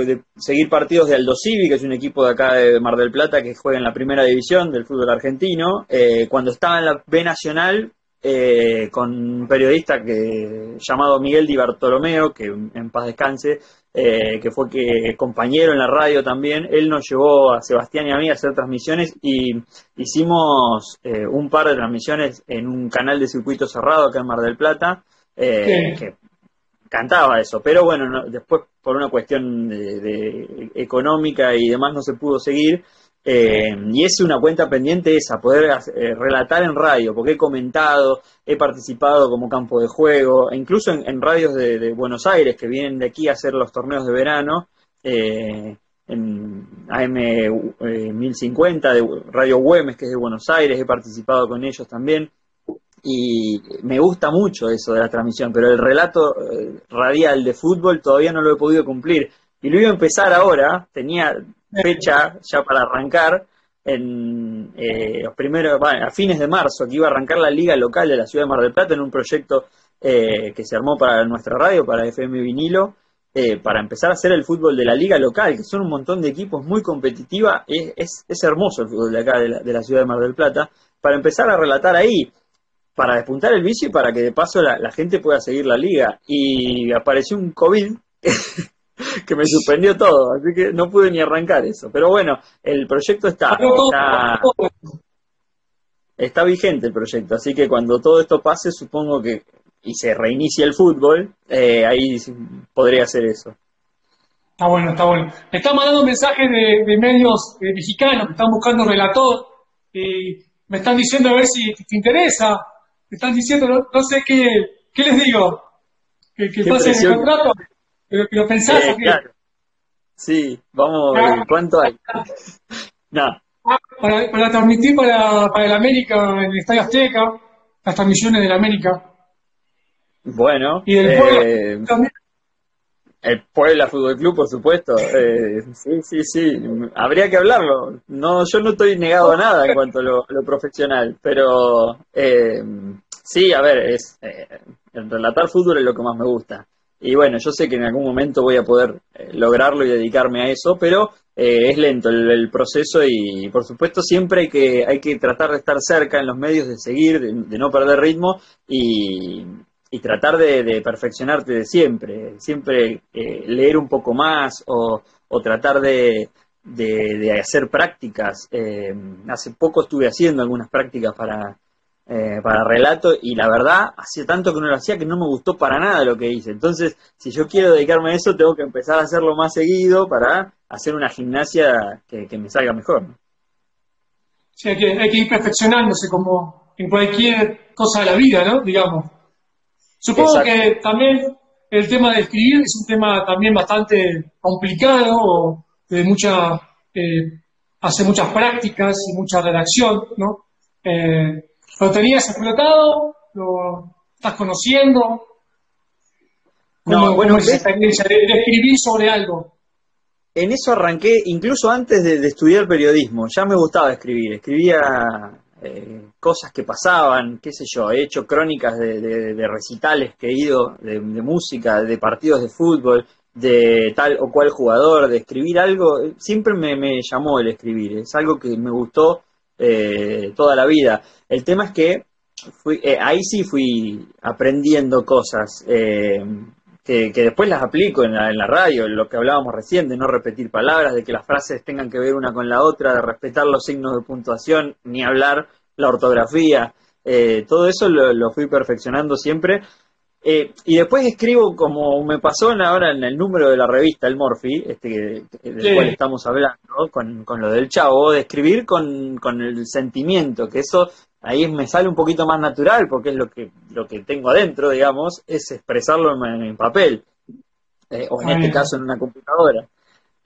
de seguir partidos de Aldo Civi, que es un equipo de acá de Mar del Plata que juega en la primera división del fútbol argentino. Eh, cuando estaba en la B Nacional, eh, con un periodista que, llamado Miguel Di Bartolomeo, que en paz descanse, eh, que fue que compañero en la radio también, él nos llevó a Sebastián y a mí a hacer transmisiones y hicimos un par de transmisiones en un canal de circuito cerrado acá en Mar del Plata. que cantaba eso, pero bueno, después por una cuestión de, económica y demás no se pudo seguir. Eh, y es una cuenta pendiente esa, poder eh, relatar en radio, porque he comentado, he participado como campo de juego, e incluso en, radios de, Buenos Aires que vienen de aquí a hacer los torneos de verano, eh, en AM 1050 de Radio Güemes, que es de Buenos Aires, he participado con ellos también y me gusta mucho eso de la transmisión, pero el relato eh, radial de fútbol todavía no lo he podido cumplir. Y lo iba a empezar ahora, tenía fecha ya para arrancar en eh, los primeros, a fines de marzo, que iba a arrancar la liga local de la ciudad de Mar del Plata en un proyecto eh, que se armó para nuestra radio, para FM Vinilo, para empezar a hacer el fútbol de la liga local, que son un montón de equipos muy competitiva, es, es, hermoso el fútbol de acá, de la, de la ciudad de Mar del Plata, para empezar a relatar ahí para despuntar el vicio y para que de paso la, gente pueda seguir la liga. Y apareció un COVID que me suspendió todo, así que no pude ni arrancar eso. Pero bueno, el proyecto está, está, vigente el proyecto, así que cuando todo esto pase, supongo que y se reinicie el fútbol, eh, ahí podría hacer eso. Está bueno, está bueno. Me están mandando mensajes de, medios eh, mexicanos que están buscando relator y me están diciendo a ver si te interesa están diciendo, no, sé qué, qué les digo, que, que pasen el contrato, pero que lo pensás. Eh, claro. Sí, vamos, a ver ¿cuánto hay? no. Para, para transmitir para, para el América en el Estadio Azteca, las transmisiones del América. Bueno, y el eh, también. El Puebla Fútbol Club, por supuesto. Eh, sí, sí, sí. Habría que hablarlo. No, yo no estoy negado a nada en cuanto a lo, profesional, pero eh, sí, a ver, es eh, el relatar fútbol es lo que más me gusta. Y bueno, yo sé que en algún momento voy a poder lograrlo y dedicarme a eso, pero es lento el, proceso y por supuesto siempre hay que, hay que tratar de estar cerca en los medios, de seguir, de no perder ritmo y, y tratar de, perfeccionarte de siempre, siempre eh, leer un poco más o, tratar de, hacer prácticas. Eh, hace poco estuve haciendo algunas prácticas para, eh, para relato y la verdad, hacía tanto que no lo hacía que no me gustó para nada lo que hice. Entonces, si yo quiero dedicarme a eso, tengo que empezar a hacerlo más seguido para hacer una gimnasia que, me salga mejor. Sí, que, hay que ir perfeccionándose como en cualquier cosa de la vida, ¿no? Digamos. Supongo que también el tema de escribir es un tema también bastante complicado, de mucha, eh, hace muchas prácticas y mucha redacción, ¿no? Eh, ¿Lo tenías explotado? ¿Lo estás conociendo? no, bueno, es experiencia de, escribir sobre algo? En eso arranqué incluso antes de, de, estudiar periodismo. Ya me gustaba escribir. Escribía eh, cosas que pasaban, qué sé yo, he hecho crónicas de, recitales que he ido, de, música, de partidos de fútbol, de tal o cual jugador, de escribir algo, siempre me, llamó el escribir, es algo que me gustó eh, toda la vida. El tema es que fui, eh, ahí sí fui aprendiendo cosas. Que, después las aplico en la, en la radio, lo que hablábamos recién, de no repetir palabras, de que las frases tengan que ver una con la otra, de respetar los signos de puntuación, ni hablar, la ortografía, eh, todo eso lo, fui perfeccionando siempre. Eh, y después escribo como me pasó ahora en el número de la revista El Morphy, este, del cual estamos hablando, con, con, lo del chavo, de escribir con, con el sentimiento, que eso ahí me sale un poquito más natural porque es lo que, lo que tengo adentro, digamos, es expresarlo en, papel, eh, o en este caso en una computadora.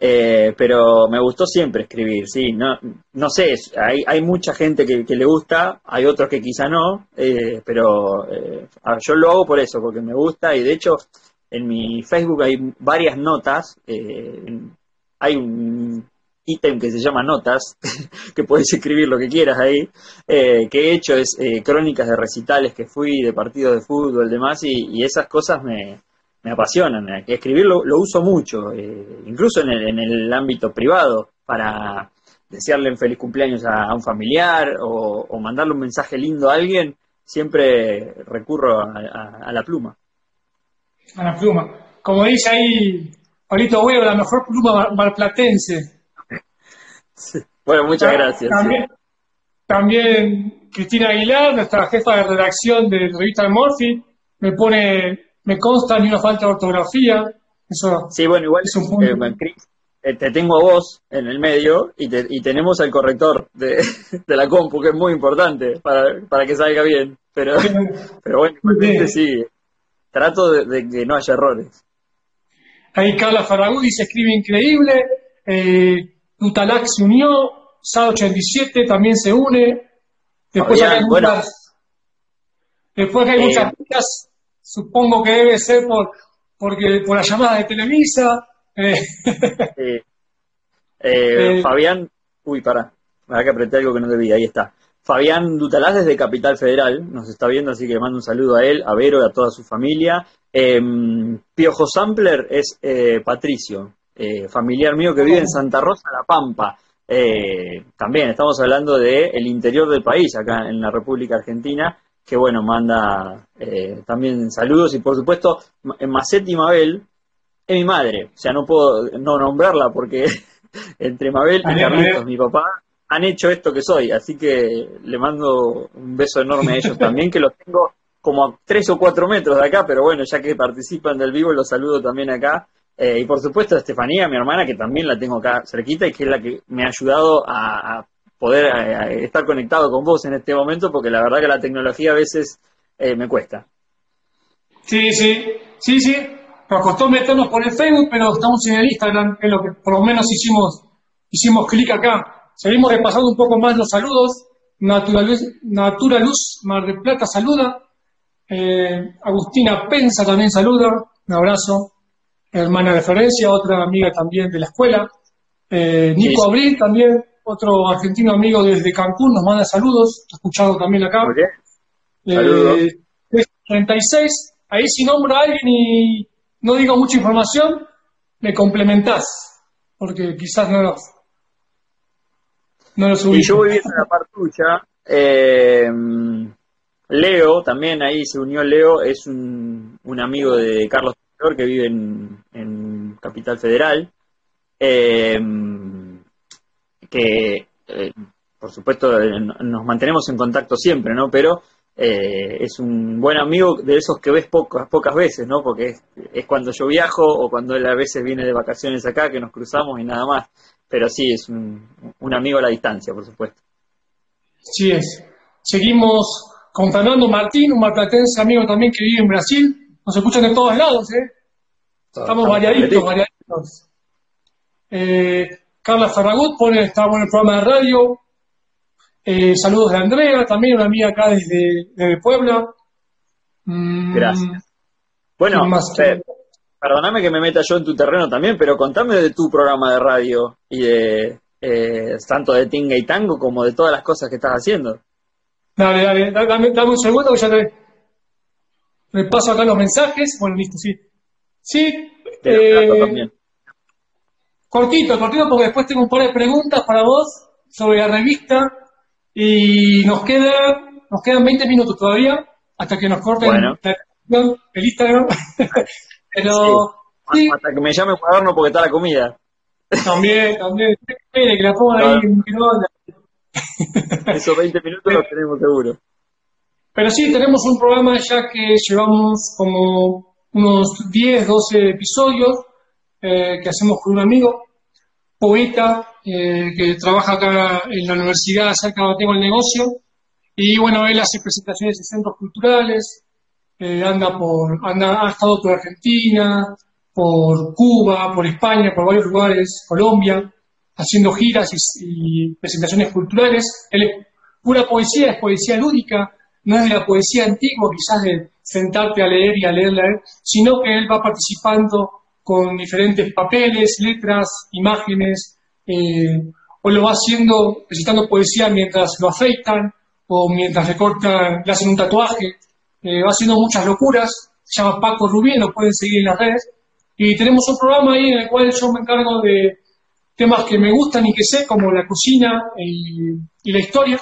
Eh, pero me gustó siempre escribir, sí, no, no sé, hay, hay mucha gente que, le gusta, hay otros que quizá no, eh, pero eh, yo lo hago por eso, porque me gusta y de hecho en mi Facebook hay varias notas, hay un ítem que se llama notas, que puedes escribir lo que quieras ahí, que he hecho es crónicas de recitales que fui, de partidos de fútbol, demás, y, y esas cosas me, me apasionan. Escribirlo lo uso mucho, eh, incluso en el, en el, ámbito privado, para desearle un feliz cumpleaños a, un familiar o, mandarle un mensaje lindo a alguien, siempre recurro a, la pluma. A la pluma. Como dice ahí Paulito Huevo, la mejor pluma marplatense. Bueno, muchas gracias. También, Cristina Aguilar, nuestra jefa de redacción de revista Morphy, me pone me consta ni una falta de ortografía. Eso sí, bueno, igual es un eh, eh, te tengo a vos en el medio y, y tenemos al corrector de, de, la compu, que es muy importante para, para que salga bien. Pero, pero bueno, sí, trato de, que no haya errores. Ahí Carla Faragudi se escribe increíble. Eh, Utalac se unió. SAD 87 también se une. Después hay muchas, después hay muchas Supongo que debe ser por, porque, por la llamada de Televisa. Eh. Eh, eh, Fabián, uy, para, me que apretar algo que no debía, ahí está. Fabián Dutalás desde Capital Federal, nos está viendo, así que le mando un saludo a él, a Vero y a toda su familia. Em, Piojo Sampler es Patricio, familiar mío que vive en Santa Rosa, La Pampa. también estamos hablando del el interior del país, acá en la República Argentina que bueno, manda eh, también saludos y por supuesto Macetti Mabel es mi madre, o sea, no puedo no nombrarla porque entre Mabel y Carlitos, mi papá, han hecho esto que soy, así que le mando un beso enorme a ellos también, que los tengo como a tres o cuatro metros de acá, pero bueno, ya que participan del vivo, los saludo también acá. Eh, y por supuesto a Estefanía, mi hermana, que también la tengo acá cerquita y que es la que me ha ayudado a poder estar conectado con vos en este momento, porque la verdad que la tecnología a veces eh, me cuesta. Sí, sí, sí, sí. Nos costó meternos por el Facebook, pero estamos en el Instagram, es lo que por lo menos hicimos, hicimos clic acá. Seguimos repasando un poco más los saludos. Naturaluz, Naturaluz Mar de Plata saluda. Eh, Agustina Pensa también saluda. Un abrazo. Hermana de Ferencia, otra amiga también de la escuela. Nico Abril también otro argentino amigo desde Cancún nos manda saludos, escuchado también acá. Eh, 36, ahí si nombro a alguien y no digo mucha información, me complementás, porque quizás no lo, no lo subí. Y yo voy viendo la partucha. Eh, Leo, también ahí se unió Leo, es un, un amigo de Carlos que vive en, en Capital Federal. Eh, que, eh, por supuesto, nos mantenemos en contacto siempre, ¿no? Pero eh, es un buen amigo de esos que ves pocas, pocas veces, ¿no? Porque es, cuando yo viajo o cuando él a veces viene de vacaciones acá que nos cruzamos y nada más. Pero sí, es un, amigo a la distancia, por supuesto. Sí es. Seguimos con Fernando Martín, un marplatense amigo también que vive en Brasil. Nos escuchan de todos lados, ¿eh? Estamos variaditos, variaditos. Eh, Carla Ferragut pone, está bueno el programa de radio. Eh, saludos de Andrea, también una amiga acá desde, Puebla. Mm, Gracias. Bueno, perdóname que me meta yo en tu terreno también, pero contame de tu programa de radio y de eh, tanto de Tinga y Tango como de todas las cosas que estás haciendo. Dale, dale, dame, dame un segundo que ya te me paso acá los mensajes. Bueno, listo, sí. Sí, eh, Cortito, cortito, porque después tengo un par de preguntas para vos sobre la revista y nos queda, nos quedan 20 minutos todavía hasta que nos corten el Instagram. Pero hasta que me llame cuaderno porque está la comida. También, también. Que la pongan ahí en Esos 20 minutos los tenemos seguro. Pero sí, tenemos un programa ya que llevamos como unos 10, 12 episodios eh, que hacemos con un amigo, poeta, eh, que trabaja acá en la universidad, cerca de tengo el negocio. Y bueno, él hace presentaciones en centros culturales, eh, anda por, anda, ha estado por Argentina, por Cuba, por España, por varios lugares, Colombia, haciendo giras y, presentaciones culturales. Él es pura poesía, es poesía lúdica, no es de la poesía antigua, quizás de sentarte a leer y a leer, leer, sino que él va participando con diferentes papeles, letras, imágenes, eh, o lo va haciendo recitando poesía mientras lo afeitan, o mientras le cortan, le hacen un tatuaje, eh, va haciendo muchas locuras, se llama Paco Rubí, lo pueden seguir en las redes, y tenemos un programa ahí en el cual yo me encargo de temas que me gustan y que sé, como la cocina y, la historia,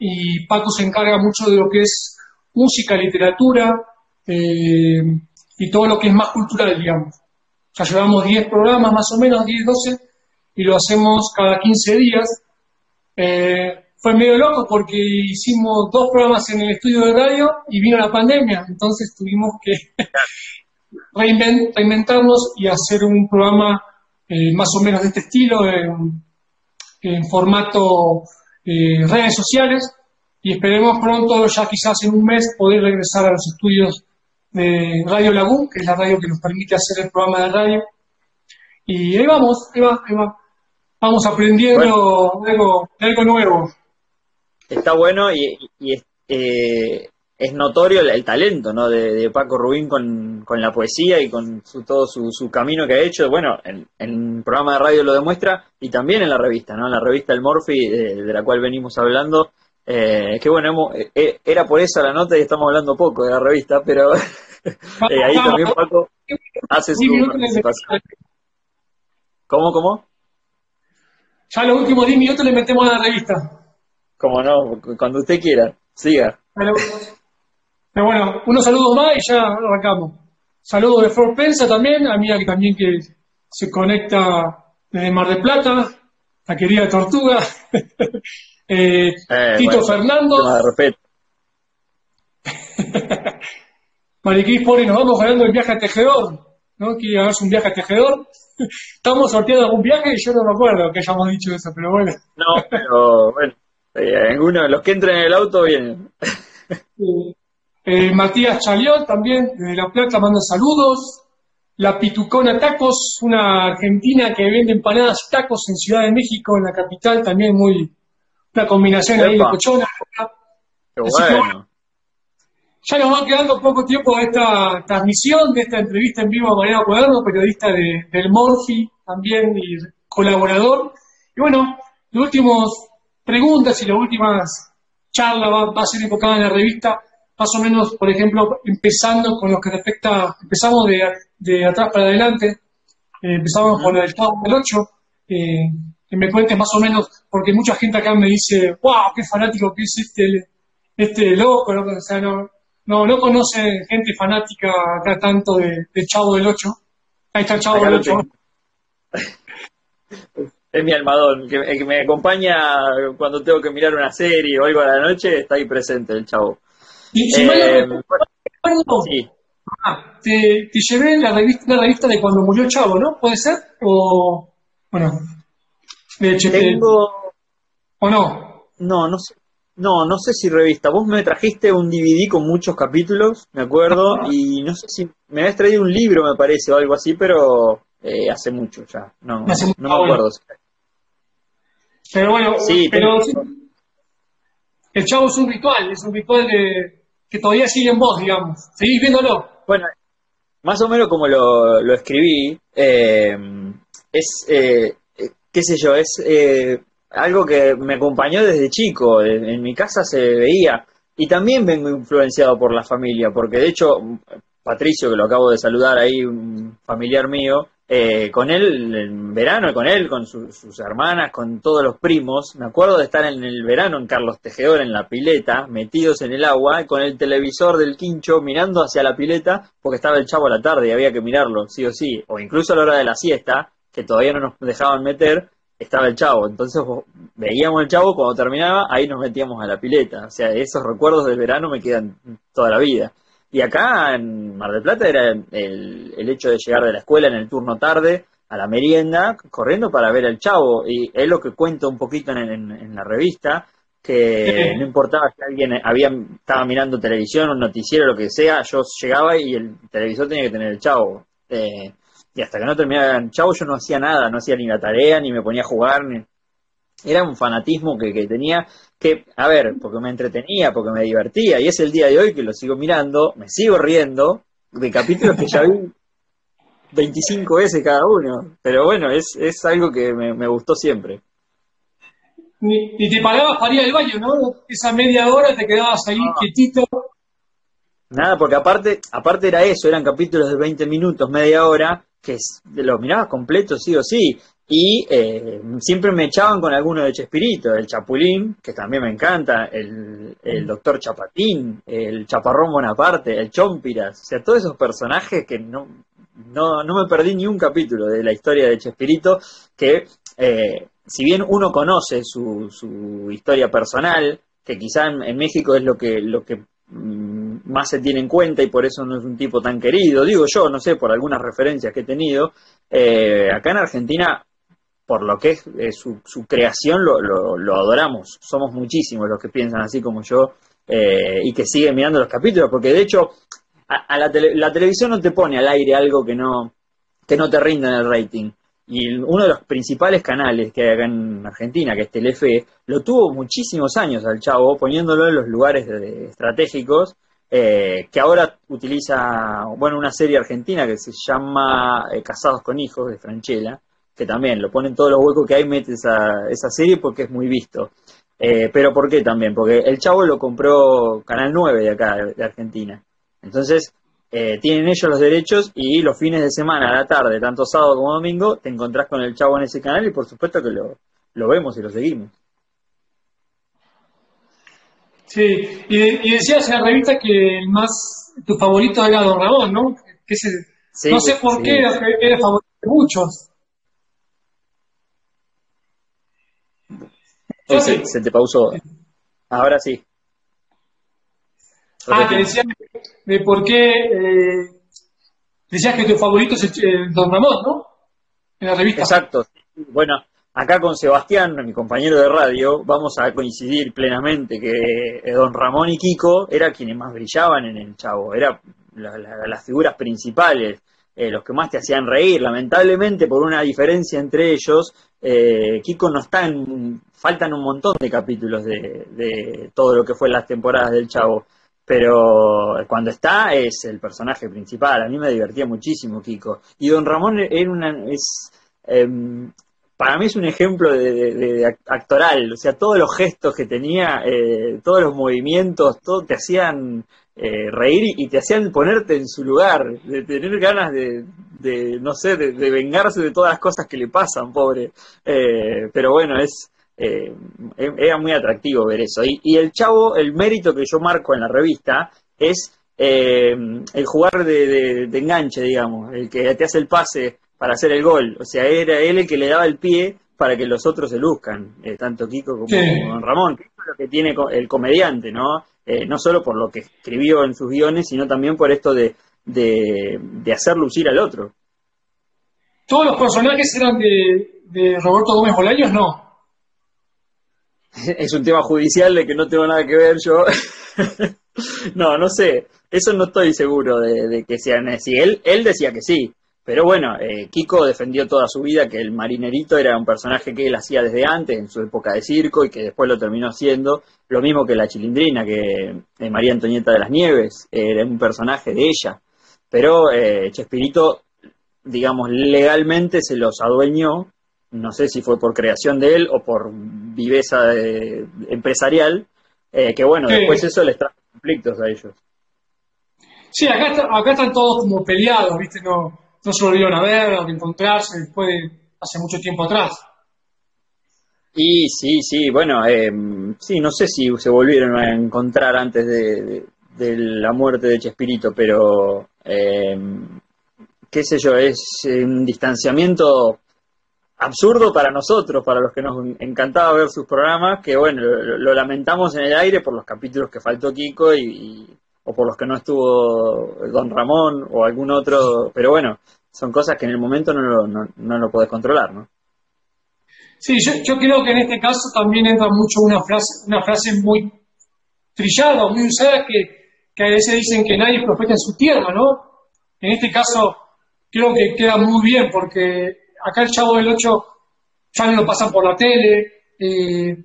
y Paco se encarga mucho de lo que es música, literatura, eh, y todo lo que es más cultural, digamos. Ya llevamos 10 programas, más o menos, 10, 12, y lo hacemos cada 15 días. Eh, fue medio loco porque hicimos dos programas en el estudio de radio y vino la pandemia, entonces tuvimos que reinventarnos y hacer un programa eh, más o menos de este estilo, en, formato eh, redes sociales, y esperemos pronto, ya quizás en un mes, poder regresar a los estudios de Radio Lagún, que es la radio que nos permite hacer el programa de radio. Y ahí vamos, ahí va, ahí va. Vamos aprendiendo algo, algo nuevo. Está bueno y, es, eh, es, notorio el, talento ¿no? de, Paco Rubín con, la poesía y con su, todo su, camino que ha hecho. Bueno, en, el programa de radio lo demuestra y también en la revista, ¿no? en la revista El Morphy, de, la cual venimos hablando. Eh, que bueno, eh, era por eso la nota y estamos hablando poco de la revista, pero ahí también Paco hace su participación. ¿Cómo, cómo? Ya los últimos 10 minutos le metemos a la revista. Como no, cuando usted quiera, siga. Pero, bueno, unos saludos más y ya arrancamos. Saludos de Flor Pensa también, amiga que también que se conecta desde Mar del Plata, la querida Tortuga, eh, eh, Tito Fernando. respeto. Mariquís Pori, nos vamos ganando el viaje a Tejedor, ¿no? Quiere ganarse un viaje a Tejedor. Estamos sorteando algún viaje y yo no me acuerdo que hayamos dicho eso, pero bueno. No, pero bueno, eh, los que entran en el auto vienen. Eh, Matías Chaliot también, desde La Plata, manda saludos. La Pitucona Tacos, una argentina que vende empanadas y tacos en Ciudad de México, en la capital, también muy. Una combinación ahí de cochona. Qué bueno. Ya nos va quedando poco tiempo de esta transmisión, de esta entrevista en vivo a Mariano Cuaderno, periodista de, del Morphy también y colaborador. Y bueno, las últimas preguntas y las últimas charlas va, a ser enfocada en la revista, más o menos, por ejemplo, empezando con lo que respecta, empezamos de, de atrás para adelante, eh, empezamos con el Chavo del 8, eh, que me cuentes más o menos, porque mucha gente acá me dice, wow, qué fanático que es este, este loco, ¿no? o sea, no, no, no conoce gente fanática acá tanto de, Chavo del 8. Ahí está el Chavo del 8. Es mi almadón, que, que, me acompaña cuando tengo que mirar una serie o algo a la noche, está ahí presente el Chavo. Y, si eh, sí. Ah, te, te, llevé la revista, la revista de cuando murió Chavo, ¿no? ¿Puede ser? O, bueno, Tengo... ¿O no? No, no sé. No, no sé si revista. Vos me trajiste un DVD con muchos capítulos, me acuerdo, y no sé si me habías traído un libro, me parece, o algo así, pero eh, hace mucho ya. No, no me acuerdo. Pero bueno, sí, pero el chavo es un ritual, es un ritual de, que todavía sigue en vos, digamos. Seguís viéndolo. Bueno, más o menos como lo, lo escribí, eh, es, eh, qué sé yo, es algo que me acompañó desde chico, en, mi casa se veía, y también vengo influenciado por la familia, porque de hecho, Patricio, que lo acabo de saludar ahí, un familiar mío, eh, con él en verano, con él, con sus hermanas, con todos los primos, me acuerdo de estar en el verano en Carlos Tejedor, en la pileta, metidos en el agua, con el televisor del quincho mirando hacia la pileta, porque estaba el chavo a la tarde y había que mirarlo, sí o sí, o incluso a la hora de la siesta, que todavía no nos dejaban meter, estaba el chavo. Entonces veíamos el chavo, cuando terminaba, ahí nos metíamos a la pileta. O sea, esos recuerdos del verano me quedan toda la vida. Y acá en Mar del Plata era el, el hecho de llegar de la escuela en el turno tarde a la merienda, corriendo para ver al chavo. Y es lo que cuento un poquito en, en, la revista, que no importaba si alguien había, estaba mirando televisión, un noticiero, lo que sea, yo llegaba y el televisor tenía que tener el chavo. Eh, y hasta que no terminaba el chavo yo no hacía nada, no hacía ni la tarea, ni me ponía a jugar, ni... Era un fanatismo que, que tenía, que, a ver, porque me entretenía, porque me divertía, y es el día de hoy que lo sigo mirando, me sigo riendo de capítulos que ya vi 25 veces cada uno, pero bueno, es, es algo que me, gustó siempre. Y, te parabas para ir al baño, ¿no? Esa media hora te quedabas ahí ah. quietito. Nada, porque aparte, aparte era eso, eran capítulos de 20 minutos, media hora, que los mirabas completos sí o sí. Y eh, siempre me echaban con alguno de Chespirito, el Chapulín, que también me encanta, el, el Doctor Chapatín, el Chaparrón Bonaparte, el Chompiras, o sea, todos esos personajes que no, no, no me perdí ni un capítulo de la historia de Chespirito, que eh, si bien uno conoce su, su historia personal, que quizá en, México es lo que, lo que mm, más se tiene en cuenta y por eso no es un tipo tan querido, digo yo, no sé, por algunas referencias que he tenido, eh, acá en Argentina por lo que es su, su, creación, lo, lo, adoramos. Somos muchísimos los que piensan así como yo eh, y que siguen mirando los capítulos, porque de hecho a, la, la, televisión no te pone al aire algo que no, que no te rinda en el rating. Y uno de los principales canales que hay acá en Argentina, que es Telefe, lo tuvo muchísimos años al Chavo, poniéndolo en los lugares estratégicos, eh, que ahora utiliza, bueno, una serie argentina que se llama eh, Casados con Hijos, de Franchella, que también lo ponen todos los huecos que hay, mete esa, esa serie porque es muy visto. Eh, pero ¿por qué también? Porque el Chavo lo compró Canal 9 de acá, de Argentina. Entonces, eh, tienen ellos los derechos y los fines de semana, a la tarde, tanto sábado como domingo, te encontrás con el Chavo en ese canal y por supuesto que lo, lo vemos y lo seguimos. Sí, y, decías en la revista que el más, tu favorito era Don Ramón, ¿no? Que no sé por qué era, era favorito de muchos. Se te pausó. Ahora sí. Ah, te decía de por qué eh, decías que tu favorito es el, Don Ramón, ¿no? En la revista. Exacto. Bueno, acá con Sebastián, mi compañero de radio, vamos a coincidir plenamente que eh, Don Ramón y Kiko eran quienes más brillaban en el Chavo, eran las figuras principales. Eh, los que más te hacían reír. Lamentablemente, por una diferencia entre ellos, eh, Kiko no está en. Faltan un montón de capítulos de, todo lo que fue las temporadas del Chavo. Pero cuando está es el personaje principal. A mí me divertía muchísimo Kiko. Y Don Ramón era una. Es, em, para mí es un ejemplo de, actoral, o sea, todos los gestos que tenía, eh, todos los movimientos, todo te hacían eh, reír y te hacían ponerte en su lugar, de tener ganas de, no sé, de, vengarse de todas las cosas que le pasan, pobre. Eh, pero bueno, es eh, e-, era muy atractivo ver eso. Y, el chavo, el mérito que yo marco en la revista es el jugar de, enganche, digamos, el que te hace el pase para hacer el gol. O sea, era él el que le daba el pie para que los otros se luzcan, tanto Kiko como Ramón. es lo que tiene el comediante, ¿no? Eh, no solo por lo que escribió en sus guiones, sino también por esto de, de, hacer lucir al otro. ¿Todos los personajes eran de, Roberto Gómez Bolaños? No. es un tema judicial de que no tengo nada que ver yo. no, no sé. Eso no estoy seguro de, que sean así. Él, él decía que sí. Pero bueno, eh, Kiko defendió toda su vida que el marinerito era un personaje que él hacía desde antes, en su época de circo, y que después lo terminó haciendo. Lo mismo que la chilindrina, que eh, María Antonieta de las Nieves, era un personaje de ella. Pero eh, Chespirito, digamos, legalmente se los adueñó. No sé si fue por creación de él o por viveza empresarial, que bueno, después eso les trajo conflictos a ellos. Sí, acá, acá están todos como peleados, ¿viste? No, no se volvieron a ver o a encontrarse después de hace mucho tiempo atrás. Y sí, sí, bueno, eh, sí, no sé si se volvieron a encontrar antes de, la muerte de Chespirito, pero eh, qué sé yo, es un distanciamiento absurdo para nosotros, para los que nos encantaba ver sus programas, que bueno, lo, lamentamos en el aire por los capítulos que faltó Kiko y, o por los que no estuvo Don Ramón o algún otro, pero bueno, son cosas que en el momento no lo, no, lo podés controlar, ¿no? Sí, yo, creo que en este caso también entra mucho una frase, una frase muy trillada, muy usada, que, que a veces dicen que nadie profeta en su tierra, ¿no? En este caso creo que queda muy bien porque acá el Chavo del 8 ya no lo pasan por la tele. Eh,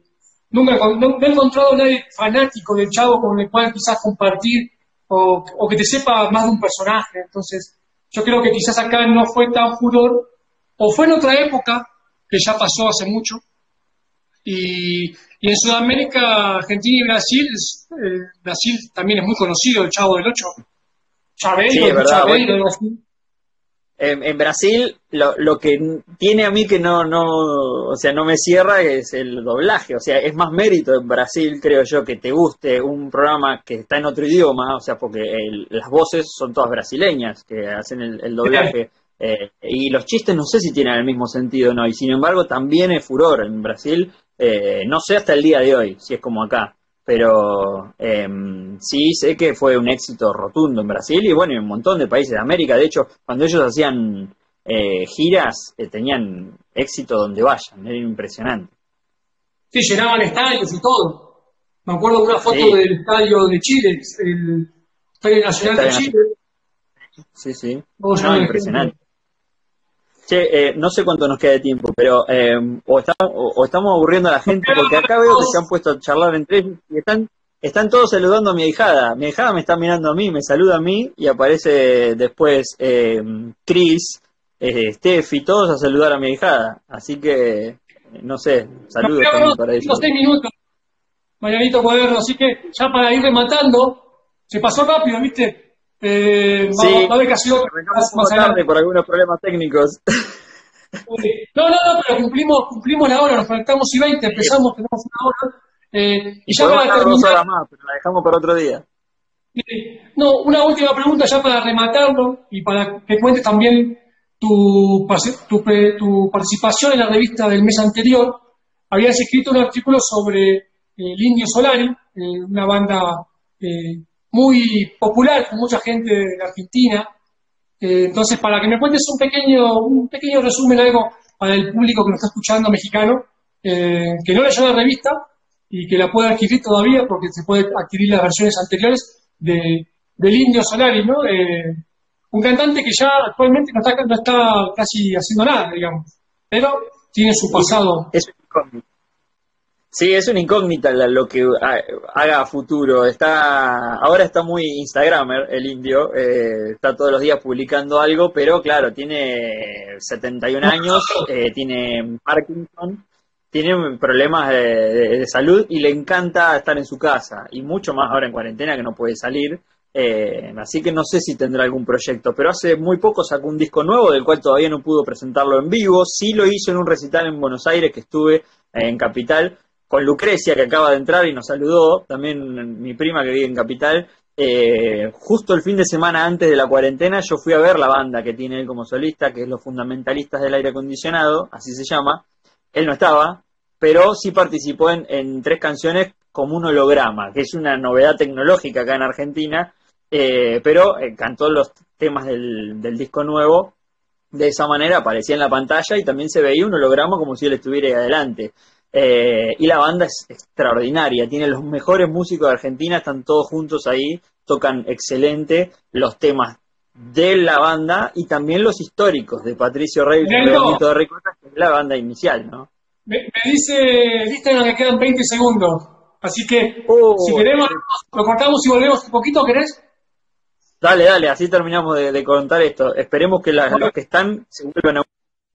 nunca no, he encontrado a nadie fanático del Chavo con el cual quizás compartir o, que te sepa más de un personaje. Entonces, yo creo que quizás acá no fue tan furor, o fue en otra época, que ya pasó hace mucho. Y, en Sudamérica, Argentina y Brasil, eh, Brasil también es muy conocido el Chavo del 8. Chabelo, sí, en, Brasil lo, lo, que tiene a mí que no, no, o sea, no me cierra es el doblaje, o sea, es más mérito en Brasil, creo yo, que te guste un programa que está en otro idioma, o sea, porque las voces son todas brasileñas que hacen el, doblaje. Eh, y los chistes no sé si tienen el mismo sentido o no, y sin embargo también es furor en Brasil, eh, no sé hasta el día de hoy si es como acá pero em, sí sé que fue un éxito rotundo en Brasil y bueno, en un montón de países de América. De hecho, cuando ellos hacían eh, giras, eh, tenían éxito donde vayan, era impresionante. Sí, llenaban estadios y todo. Me acuerdo de una foto del estadio de Chile, el Estadio Nacional de Chile. Sí, sí. impresionante. Che, eh, no sé cuánto nos queda de tiempo, pero eh, o, estamos aburriendo a la gente, porque acá veo que se han puesto a charlar entre ellos y están, están todos saludando a mi hijada. Mi hijada me está mirando a mí, me saluda a mí y aparece después eh, Chris, Steffi, todos a saludar a mi hijada. Así que, no sé, saludos también para ellos. seis minutos, Marianito Cuaderno, así que ya para ir rematando, se pasó rápido, ¿viste? Eh, sí, haber casi más, tarde por algunos problemas técnicos. No, no, no, pero cumplimos, cumplimos la hora, nos conectamos y 20, empezamos, tenemos una hora. Eh, y ya para terminar. Dos horas más, pero la dejamos para otro día. No, una última pregunta ya para rematarlo y para que cuentes también tu, tu, tu participación en la revista del mes anterior. Habías escrito un artículo sobre eh, el Indio Solari, eh, una banda eh, muy popular con mucha gente de Argentina. Eh, entonces, para que me cuentes un pequeño, un pequeño resumen, algo para el público que nos está escuchando mexicano, eh, que no leyó la revista y que la puede adquirir todavía porque se puede adquirir las versiones anteriores de, del Indio Solari, ¿no? Eh, un cantante que ya actualmente no está, no está casi haciendo nada, digamos, pero tiene su pasado. Es Sí, es una incógnita lo que haga a futuro. Está, ahora está muy Instagramer el indio, eh, está todos los días publicando algo, pero claro, tiene 71 años, eh, tiene Parkinson, tiene problemas de, salud y le encanta estar en su casa y mucho más ahora en cuarentena que no puede salir. Eh, así que no sé si tendrá algún proyecto, pero hace muy poco sacó un disco nuevo del cual todavía no pudo presentarlo en vivo. Sí lo hizo en un recital en Buenos Aires que estuve en Capital con Lucrecia, que acaba de entrar y nos saludó, también mi prima que vive en Capital. Eh, justo el fin de semana antes de la cuarentena yo fui a ver la banda que tiene él como solista, que es Los Fundamentalistas del Aire Acondicionado, así se llama. Él no estaba, pero sí participó en, tres canciones como un holograma, que es una novedad tecnológica acá en Argentina, eh, pero eh, cantó los temas del, del disco nuevo de esa manera aparecía en la pantalla y también se veía un holograma como si él estuviera ahí adelante. Eh, y la banda es extraordinaria, tiene los mejores músicos de Argentina, están todos juntos ahí, tocan excelente los temas de la banda y también los históricos de Patricio Rey y de que es la banda inicial, ¿no? Me, dice Instagram que quedan 20 segundos, así que oh, si queremos, lo cortamos y volvemos un poquito, ¿querés? Dale, dale, así terminamos de, contar esto. Esperemos que los que están se vuelvan a